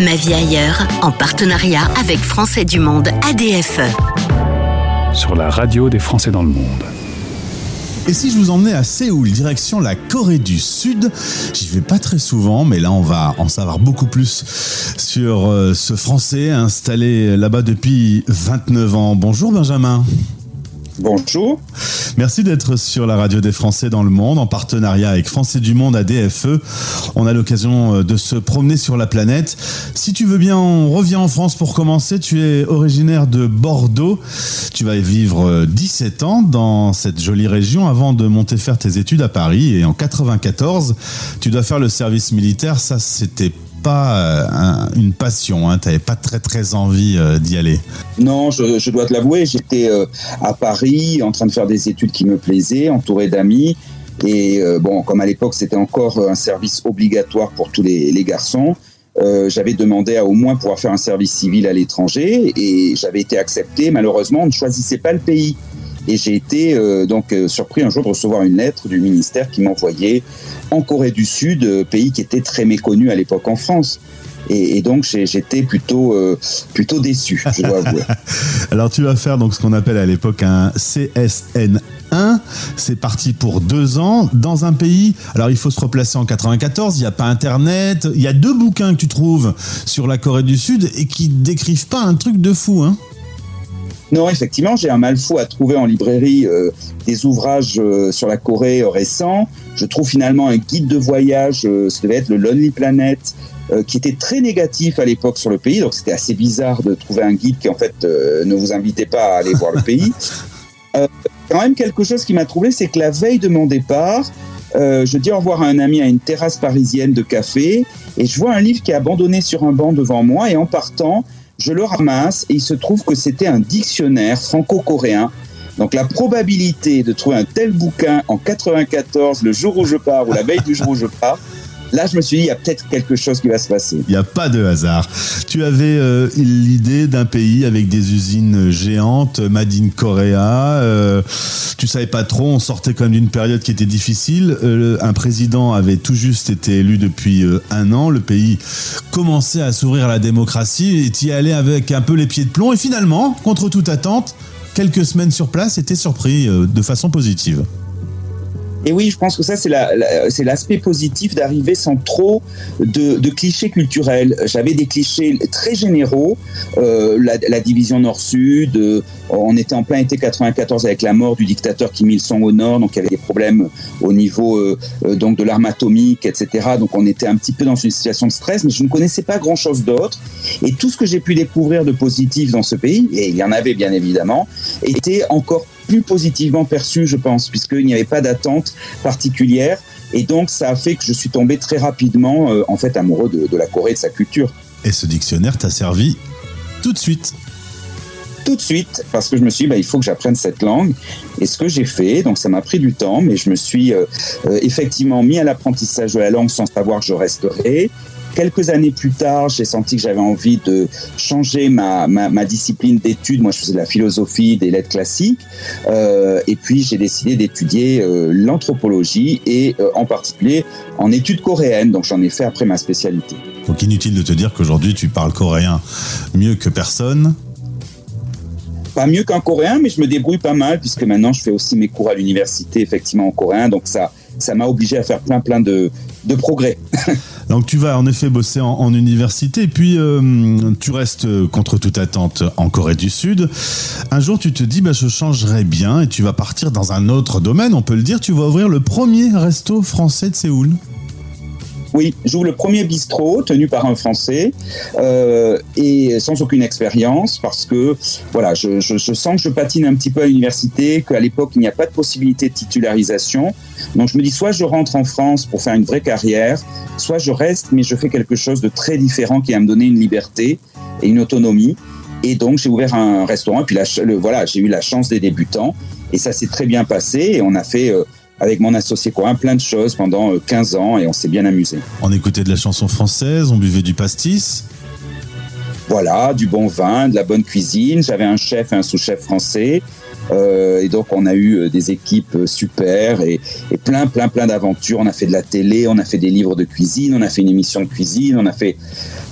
Ma vie ailleurs, en partenariat avec Français du Monde ADFE. Sur la radio des Français dans le monde. Et si je vous emmenais à Séoul, direction la Corée du Sud J'y vais pas très souvent, mais là on va en savoir beaucoup plus sur euh, ce Français installé là-bas depuis 29 ans. Bonjour Benjamin. Bonjour. Merci d'être sur la radio des Français dans le monde en partenariat avec Français du Monde à DFE. On a l'occasion euh, de se promener sur la planète. Si tu veux bien, on revient en France pour commencer. Tu es originaire de Bordeaux. Tu vas vivre 17 euh, ans dans cette jolie région avant de monter faire tes études à Paris. Et en 94, tu dois faire le service militaire. Ça, c'était pas euh, une passion, hein, tu n'avais pas très très envie euh, d'y aller. Non, je, dois te l'avouer, j'étais euh, à Paris en train de faire des études qui me plaisaient, entouré d'amis. Et bon, comme à l'époque c'était encore un service obligatoire pour tous les, garçons, j'avais demandé à au moins pouvoir faire un service civil à l'étranger et j'avais été accepté. Malheureusement, on ne choisissait pas le pays. Et j'ai été donc surpris un jour de recevoir une lettre du ministère qui m'envoyait en Corée du Sud, euh, pays qui était très méconnu à l'époque en France. Et, donc j'étais plutôt euh, plutôt déçu, je dois avouer. Alors tu vas faire donc ce qu'on appelle à l'époque un CSN 1. C'est parti pour deux ans dans un pays. Alors il faut se replacer en 94. Il n'y a pas Internet. Il y a deux bouquins que tu trouves sur la Corée du Sud et qui décrivent pas un truc de fou, hein. Non, effectivement, j'ai un mal fou à trouver en librairie euh, des ouvrages euh, sur la Corée euh, récents. Je trouve finalement un guide de voyage, ça devait être le Lonely Planet, qui était très négatif à l'époque sur le pays. Donc c'était assez bizarre de trouver un guide qui en fait ne vous invitait pas à aller voir le pays. quand même quelque chose qui m'a troublé, c'est que la veille de mon départ, je dis au revoir à un ami à une terrasse parisienne de café et je vois un livre qui est abandonné sur un banc devant moi et en partant, je le ramasse et il se trouve que c'était un dictionnaire franco-coréen. Donc la probabilité de trouver un tel bouquin en 94, le jour où je pars ou la veille du jour où je pars, là, je me suis dit, il y a peut-être quelque chose qui va se passer. Il n'y a pas de hasard. Tu avais euh, l'idée d'un pays avec des usines géantes, Made in Korea. Euh, tu savais pas trop, on sortait quand même d'une période qui était difficile. Euh, un président avait tout juste été élu depuis euh, un an. Le pays commençait à s'ouvrir à la démocratie et y allais avec un peu les pieds de plomb. Et finalement, contre toute attente, quelques semaines sur place, était surpris de façon positive. Et oui, je pense que ça, c'est l'aspect positif d'arriver sans trop de, clichés culturels. J'avais des clichés très généraux, euh, la, division nord-sud, euh, on était en plein été 94 avec la mort du dictateur Kim Il-sung au nord, donc il y avait des problèmes au niveau euh, donc de l'arme atomique, etc. Donc on était un petit peu dans une situation de stress, mais je ne connaissais pas grand-chose d'autre. Et tout ce que j'ai pu découvrir de positif dans ce pays, et il y en avait bien évidemment, était encore plus positivement perçu, je pense, puisqu'il n'y avait pas d'attente particulière. Et donc, ça a fait que je suis tombé très rapidement, euh, en fait, amoureux de, la Corée et de sa culture. Et ce dictionnaire t'a servi tout de suite tout de suite parce que je me suis dit bah, il faut que j'apprenne cette langue et ce que j'ai fait donc ça m'a pris du temps mais je me suis euh, euh, effectivement mis à l'apprentissage de la langue sans savoir que je resterai Quelques années plus tard, j'ai senti que j'avais envie de changer ma, ma, discipline d'études. Moi, je faisais de la philosophie, des lettres classiques. Euh, et puis, j'ai décidé d'étudier euh, l'anthropologie et euh, en particulier en études coréennes. Donc, j'en ai fait après ma spécialité. Donc, inutile de te dire qu'aujourd'hui, tu parles coréen mieux que personne pas mieux qu'un coréen, mais je me débrouille pas mal puisque maintenant je fais aussi mes cours à l'université effectivement en coréen, donc ça, ça m'a obligé à faire plein plein de, de progrès. Donc tu vas en effet bosser en, université, puis euh, tu restes euh, contre toute attente en Corée du Sud. Un jour tu te dis, bah, je changerais bien et tu vas partir dans un autre domaine, on peut le dire, tu vas ouvrir le premier resto français de Séoul. Oui, j'ouvre le premier bistrot tenu par un Français euh, et sans aucune expérience parce que voilà, je, sens que je patine un petit peu à l'université, qu'à l'époque il n'y a pas de possibilité de titularisation. Donc je me dis soit je rentre en France pour faire une vraie carrière, soit je reste mais je fais quelque chose de très différent qui va me donner une liberté et une autonomie. Et donc j'ai ouvert un restaurant et puis là, voilà, j'ai eu la chance des débutants et ça s'est très bien passé et on a fait euh, avec mon associé quoi, plein de choses pendant 15 euh, ans et on s'est bien amusé. On écoutait de la chanson française, on buvait du pastis Voilà, du bon vin, de la bonne cuisine. J'avais un chef et un sous-chef français. Et donc on a eu des équipes super et, et plein, plein, plein d'aventures. On a fait de la télé, on a fait des livres de cuisine, on a fait une émission de cuisine, on a fait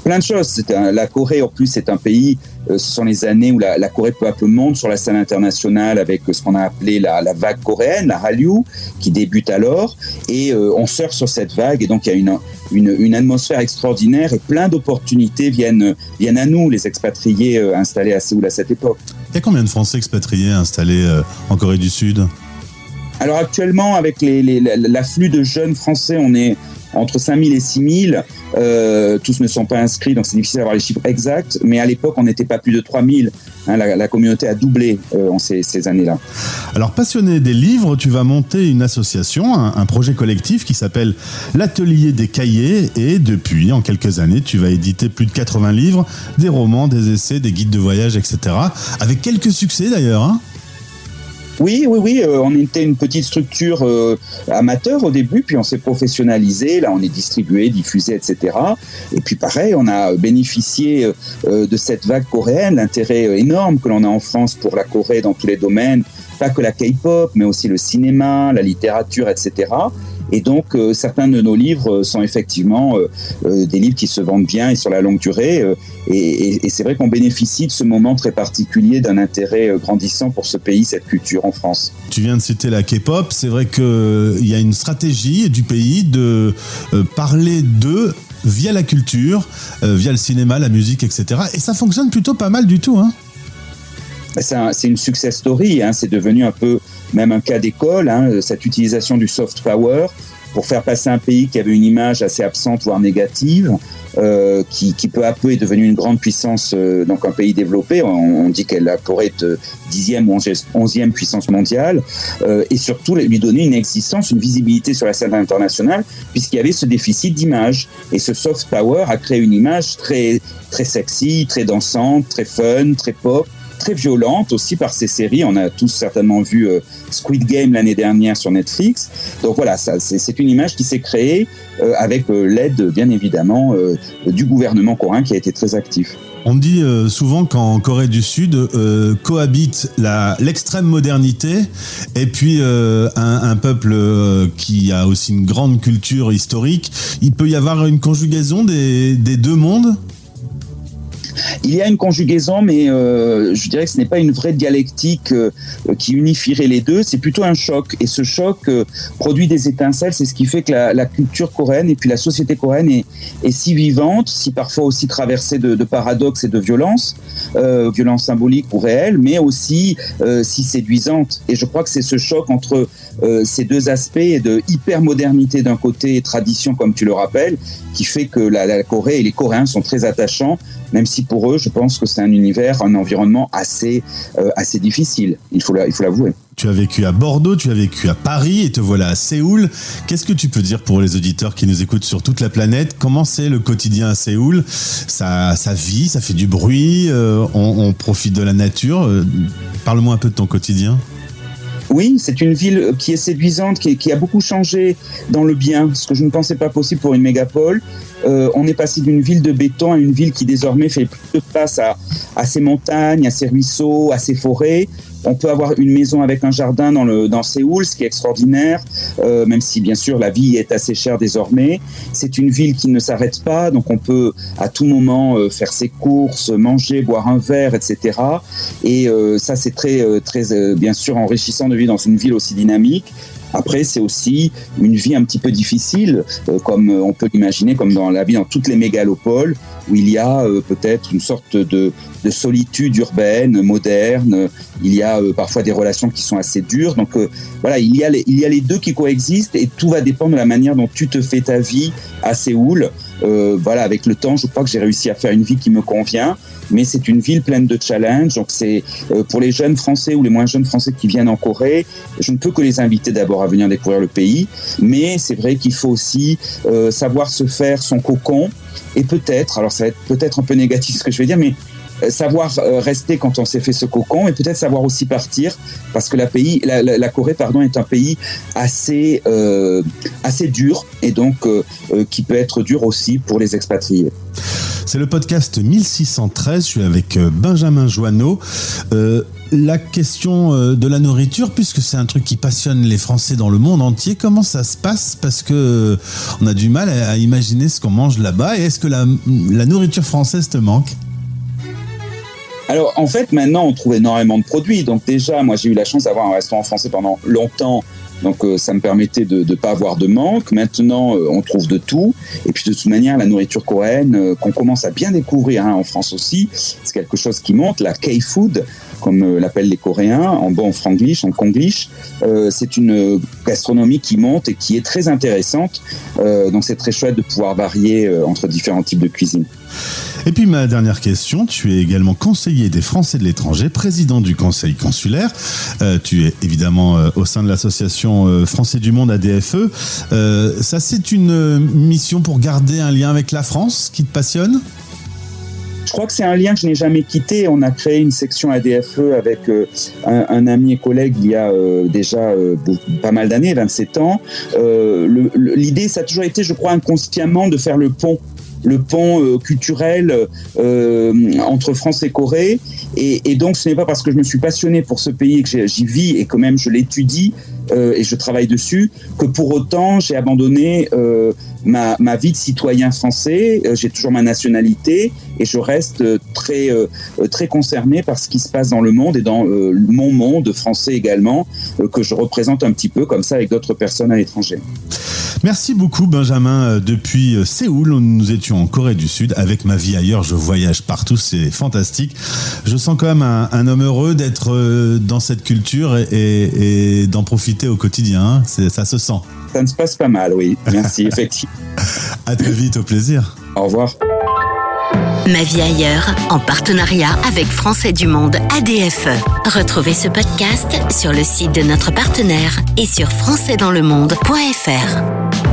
plein de choses. la Corée, en plus, c'est un pays, euh, ce sont les années où la, Corée peu à peu monte sur la scène internationale avec ce qu'on a appelé la, vague coréenne, la Hallyu, qui débute alors. Et euh, on sort sur cette vague. Et donc, il y a une, une, atmosphère extraordinaire et plein d'opportunités viennent, viennent à nous, les expatriés euh, installés à Séoul à cette époque. Il y a combien de Français expatriés installés en Corée du Sud? Alors actuellement, avec l'afflux de jeunes Français, on est entre 5000 et 6000. Euh, tous ne sont pas inscrits, donc c'est difficile d'avoir les chiffres exacts. Mais à l'époque, on n'était pas plus de 3000. Hein, la, communauté a doublé euh, en ces, années-là. Alors, passionné des livres, tu vas monter une association, un, projet collectif qui s'appelle l'Atelier des Cahiers. Et depuis, en quelques années, tu vas éditer plus de 80 livres, des romans, des essais, des guides de voyage, etc. Avec quelques succès d'ailleurs. Hein oui, oui, oui. Euh, on était une petite structure euh, amateur au début, puis on s'est professionnalisé. Là, on est distribué, diffusé, etc. Et puis pareil, on a bénéficié euh, de cette vague coréenne, l'intérêt énorme que l'on a en France pour la Corée dans tous les domaines, pas que la K-pop, mais aussi le cinéma, la littérature, etc. Et donc, euh, certains de nos livres sont effectivement euh, euh, des livres qui se vendent bien et sur la longue durée. et, et c'est vrai qu'on bénéficie de ce moment très particulier d'un intérêt grandissant pour ce pays, cette culture en France. Tu viens de citer la K-pop. C'est vrai qu'il y a une stratégie du pays de parler d'eux via la culture, via le cinéma, la musique, etc. Et ça fonctionne plutôt pas mal du tout. Hein c'est une success story. Hein. C'est devenu un peu même un cas d'école, hein, cette utilisation du soft power pour faire passer un pays qui avait une image assez absente, voire négative, euh, qui, qui, peu à peu est devenu une grande puissance, euh, donc un pays développé. On, dit qu'elle pourrait être dixième ou onzième puissance mondiale, euh, et surtout lui donner une existence, une visibilité sur la scène internationale, puisqu'il y avait ce déficit d'image. Et ce soft power a créé une image très, très sexy, très dansante, très fun, très pop, très violente aussi par ces séries. On a tous certainement vu euh, Squid Game l'année dernière sur Netflix. Donc voilà, c'est une image qui s'est créée euh, avec euh, l'aide, bien évidemment, du gouvernement coréen qui a été très actif. On dit souvent qu'en Corée du Sud cohabite l'extrême modernité et puis un, peuple qui a aussi une grande culture historique. Il peut y avoir une conjugaison des deux mondes? Il y a une conjugaison, mais euh, je dirais que ce n'est pas une vraie dialectique euh, qui unifierait les deux, c'est plutôt un choc. Et ce choc euh, produit des étincelles, c'est ce qui fait que la, culture coréenne et puis la société coréenne est, si vivante, si parfois aussi traversée de, paradoxes et de violences, violences symboliques ou réelles, mais aussi si séduisante. Et je crois que c'est ce choc entre ces deux aspects de hyper-modernité d'un côté et tradition, comme tu le rappelles, qui fait que la, la Corée et les Coréens sont très attachants, même si pour eux, je pense que c'est un univers, un environnement assez, euh, assez difficile. Il faut l'avouer. Tu as vécu à Bordeaux, tu as vécu à Paris et te voilà à Séoul. Qu'est-ce que tu peux dire pour les auditeurs qui nous écoutent sur toute la planète? Comment c'est le quotidien à Séoul? Ça, ça vit, ça fait du bruit, euh, on, profite de la nature. Euh, parle-moi un peu de ton quotidien. Oui, c'est une ville qui est séduisante, qui, a beaucoup changé dans le bien, ce que je ne pensais pas possible pour une mégapole. Euh, on est passé d'une ville de béton à une ville qui désormais fait plus de place à, à ses montagnes, à ses ruisseaux, à ses forêts. On peut avoir une maison avec un jardin dans, le, dans Séoul, ce qui est extraordinaire, euh, même si bien sûr la vie est assez chère désormais. C'est une ville qui ne s'arrête pas, donc on peut à tout moment euh, faire ses courses, manger, boire un verre, etc. Et euh, ça, c'est très, très bien sûr enrichissant de vivre dans une ville aussi dynamique. Après, c'est aussi une vie un petit peu difficile, euh, comme on peut l'imaginer, comme dans la vie dans toutes les mégalopoles, où il y a euh, peut-être une sorte de, de, solitude urbaine, moderne. Il y a euh, parfois des relations qui sont assez dures. Donc voilà, il y a les deux qui coexistent et tout va dépendre de la manière dont tu te fais ta vie à Séoul. Voilà, avec le temps, je crois que j'ai réussi à faire une vie qui me convient mais c'est une ville pleine de challenges. Donc c'est euh, pour les jeunes Français ou les moins jeunes Français qui viennent en Corée, je ne peux que les inviter d'abord à venir découvrir le pays, mais c'est vrai qu'il faut aussi euh, savoir se faire son cocon et peut-être, alors ça va être peut-être un peu négatif ce que je vais dire, mais euh, savoir rester quand on s'est fait ce cocon et peut-être savoir aussi partir parce que la, pays, la, Corée pardon, est un pays assez, assez dur et donc qui peut être dur aussi pour les expatriés. C'est le podcast 1613. Je suis avec euh, Benjamin Joanneau. Euh, la question euh, de la nourriture, puisque c'est un truc qui passionne les Français dans le monde entier, comment ça se passe? Parce que on a du mal à, imaginer ce qu'on mange là-bas. Et est-ce que la, la nourriture française te manque? Alors en fait maintenant on trouve énormément de produits. Donc déjà moi j'ai eu la chance d'avoir un restaurant français pendant longtemps donc euh, ça me permettait de ne pas avoir de manque. Maintenant, euh, on trouve de tout. Et puis de toute manière, la nourriture coréenne, euh, qu'on commence à bien découvrir hein, en France aussi, c'est quelque chose qui monte. La K-food, comme l'appellent les Coréens, en bon franglish, en konglish, c'est une gastronomie qui monte et qui est très intéressante. donc c'est très chouette de pouvoir varier entre différents types de cuisine. Et puis ma dernière question, tu es également conseiller des Français de l'étranger, président du conseil consulaire. Tu es évidemment au sein de l'association euh, Français du Monde ADFE. ça c'est une mission pour garder un lien avec la France qui te passionne? Je crois que c'est un lien que je n'ai jamais quitté. On a créé une section ADFE avec un, ami et collègue il y a déjà pas mal d'années, 27 ans. L'idée, ça a toujours été, je crois, inconsciemment de faire le pont le pont euh, culturel euh, entre France et Corée. Et, donc, ce n'est pas parce que je me suis passionné pour ce pays et que j'y vis et que même je l'étudie euh, et je travaille dessus que pour autant j'ai abandonné ma, ma, vie de citoyen français. j'ai toujours ma nationalité et je reste très très concerné par ce qui se passe dans le monde et dans mon monde français également que je représente un petit peu comme ça avec d'autres personnes à l'étranger. Merci beaucoup Benjamin. Euh, depuis euh, Séoul, nous étions en Corée du Sud. Avec ma vie ailleurs, je voyage partout, c'est fantastique. Je sens quand même un, homme heureux d'être euh, dans cette culture et, d'en profiter au quotidien. Ça se sent. Ça ne se passe pas mal, oui. Merci, effectivement. à très vite, au plaisir. Au revoir. Ma vie ailleurs, en partenariat avec Français du Monde ADFE. Retrouvez ce podcast sur le site de notre partenaire et sur françaisdanslemonde.fr.